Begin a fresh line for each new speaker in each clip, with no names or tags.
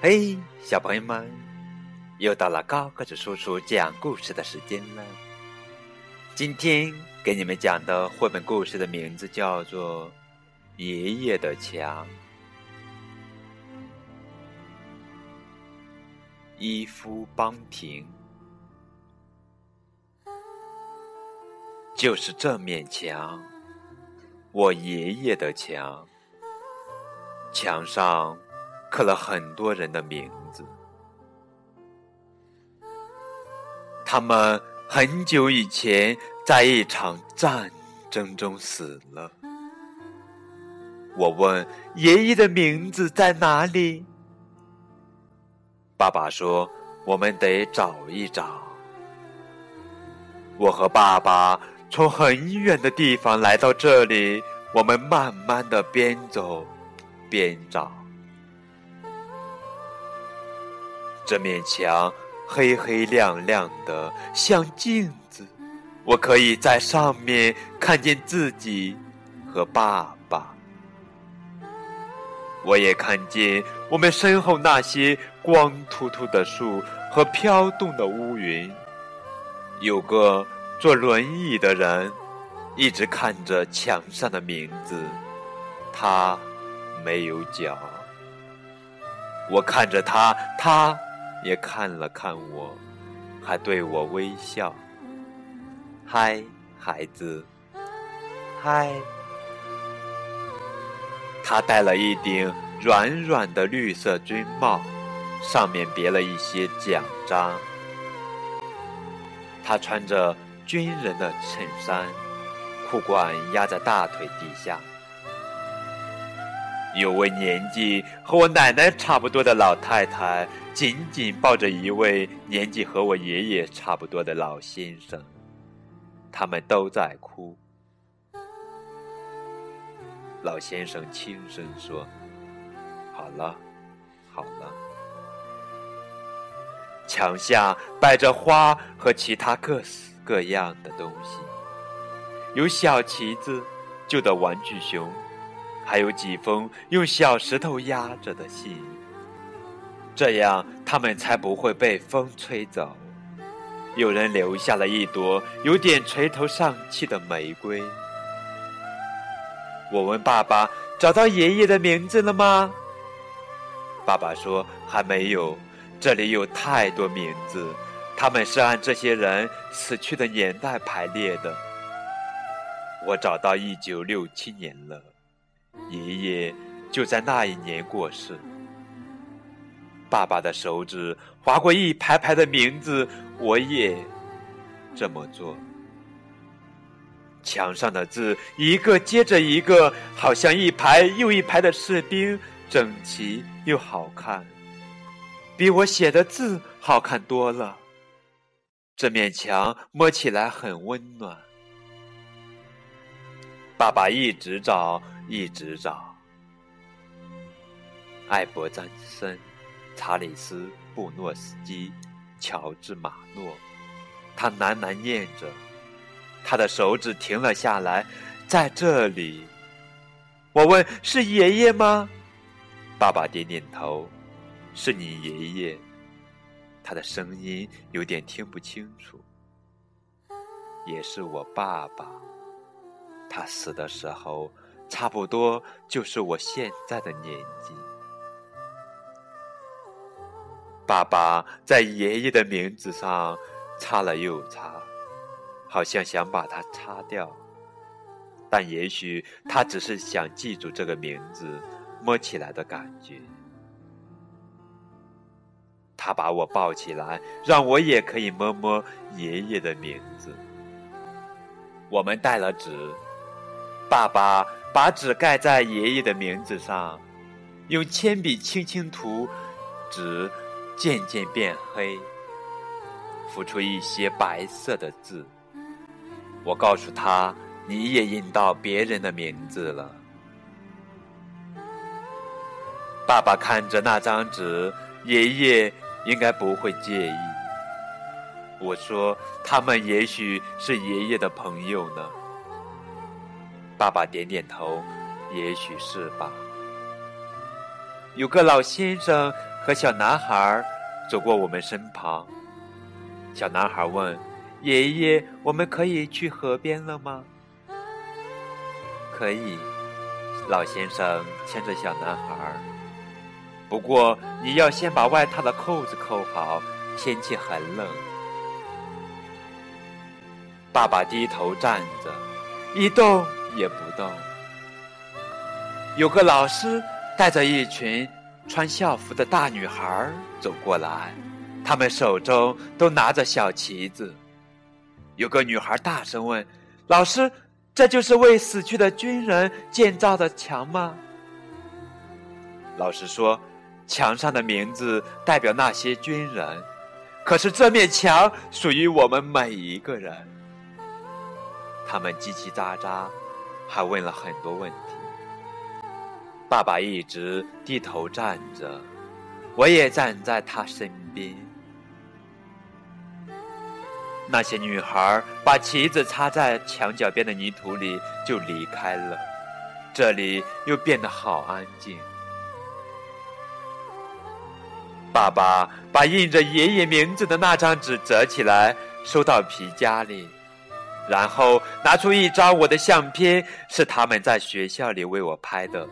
嘿，小朋友们，又到了高个子叔叔讲故事的时间了。今天给你们讲的绘本故事的名字叫做《爷爷的墙》。伊夫邦廷，就是这面墙，我爷爷的墙，墙上。刻了很多人的名字，他们很久以前在一场战争中死了。我问爷爷的名字在哪里？爸爸说：“我们得找一找。”我和爸爸从很远的地方来到这里，我们慢慢的边走边找。这面墙黑黑亮亮的，像镜子，我可以在上面看见自己和爸爸。我也看见我们身后那些光秃秃的树和飘动的乌云。有个坐轮椅的人一直看着墙上的名字，他没有脚。我看着他，他。也看了看我，还对我微笑。嗨，孩子，嗨。他戴了一顶软软的绿色军帽，上面别了一些奖章。他穿着军人的衬衫，裤管压在大腿底下。有位年纪和我奶奶差不多的老太太，紧紧抱着一位年纪和我爷爷差不多的老先生，他们都在哭。老先生轻声说：“好了，好了。”墙下摆着花和其他各式各样的东西，有小旗子、旧的玩具熊。还有几封用小石头压着的信，这样他们才不会被风吹走。有人留下了一朵有点垂头丧气的玫瑰。我问爸爸：“找到爷爷的名字了吗？”爸爸说：“还没有，这里有太多名字，他们是按这些人死去的年代排列的。我找到一九六七年了。”爷爷就在那一年过世。爸爸的手指划过一排排的名字，我也这么做。墙上的字一个接着一个，好像一排又一排的士兵，整齐又好看，比我写的字好看多了。这面墙摸起来很温暖。爸爸一直找。一直找艾伯詹森、查理斯·布诺斯基、乔治·马诺，他喃喃念着，他的手指停了下来，在这里。我问：“是爷爷吗？”爸爸点点头：“是你爷爷。”他的声音有点听不清楚。也是我爸爸，他死的时候。差不多就是我现在的年纪。爸爸在爷爷的名字上擦了又擦，好像想把它擦掉，但也许他只是想记住这个名字摸起来的感觉。他把我抱起来，让我也可以摸摸爷爷的名字。我们带了纸，爸爸。把纸盖在爷爷的名字上，用铅笔轻轻涂，纸渐渐变黑，浮出一些白色的字。我告诉他：“你也印到别人的名字了。”爸爸看着那张纸，爷爷应该不会介意。我说：“他们也许是爷爷的朋友呢。”爸爸点点头，也许是吧。有个老先生和小男孩走过我们身旁。小男孩问：“爷爷，我们可以去河边了吗？”“可以。”老先生牵着小男孩。不过你要先把外套的扣子扣好，天气很冷。爸爸低头站着，一动也不动。有个老师带着一群穿校服的大女孩走过来。他们手中都拿着小旗子。有个女孩大声问：“老师，这就是为死去的军人建造的墙吗？”老师说：“墙上的名字代表那些军人，可是这面墙属于我们每一个人。”他们叽叽喳喳，还问了很多问题。爸爸一直低头站着，我也站在他身边。那些女孩把旗子插在墙角边的泥土里，就离开了。这里又变得好安静。爸爸把印着爷爷名字的那张纸折起来，收到皮夹里，然后拿出一张我的相片，是他们在学校里为我拍的。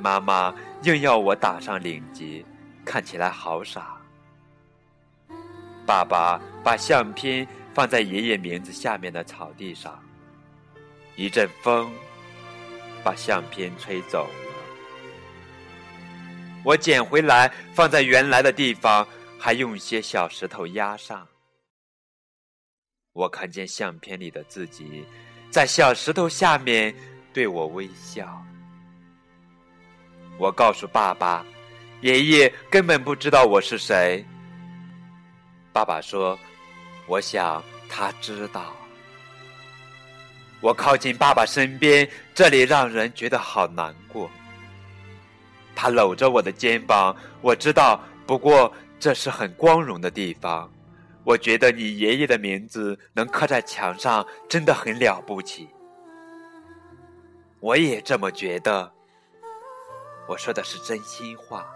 妈妈硬要我打上领结，看起来好傻。爸爸把相片放在爷爷名字下面的草地上，一阵风把相片吹走了。我捡回来放在原来的地方，还用些小石头压上。我看见相片里的自己在小石头下面对我微笑。我告诉爸爸，爷爷根本不知道我是谁。爸爸说：“我想他知道。”我靠近爸爸身边，这里让人觉得好难过。他搂着我的肩膀，我知道，不过这是很光荣的地方。我觉得你爷爷的名字能刻在墙上，真的很了不起。我也这么觉得。我说的是真心话。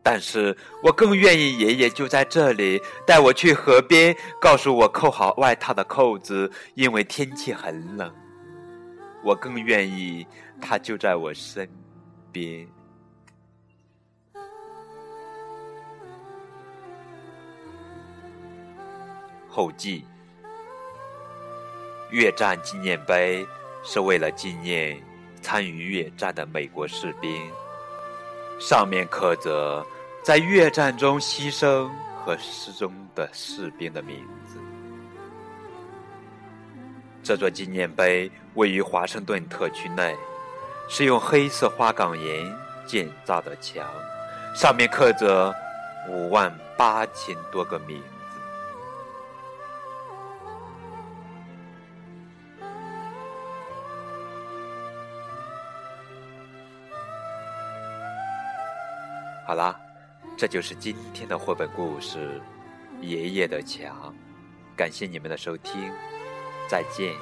但是我更愿意爷爷就在这里带我去河边，告诉我扣好外套的扣子，因为天气很冷。我更愿意他就在我身边。后记：越战纪念碑是为了纪念参与越战的美国士兵，上面刻着。在越战中牺牲和失踪的士兵的名字。这座纪念碑位于华盛顿特区内，是用黑色花岗岩建造的墙，上面刻着五万八千多个名好啦。这就是今天的绘本故事《爷爷的墙》，感谢你们的收听，再见。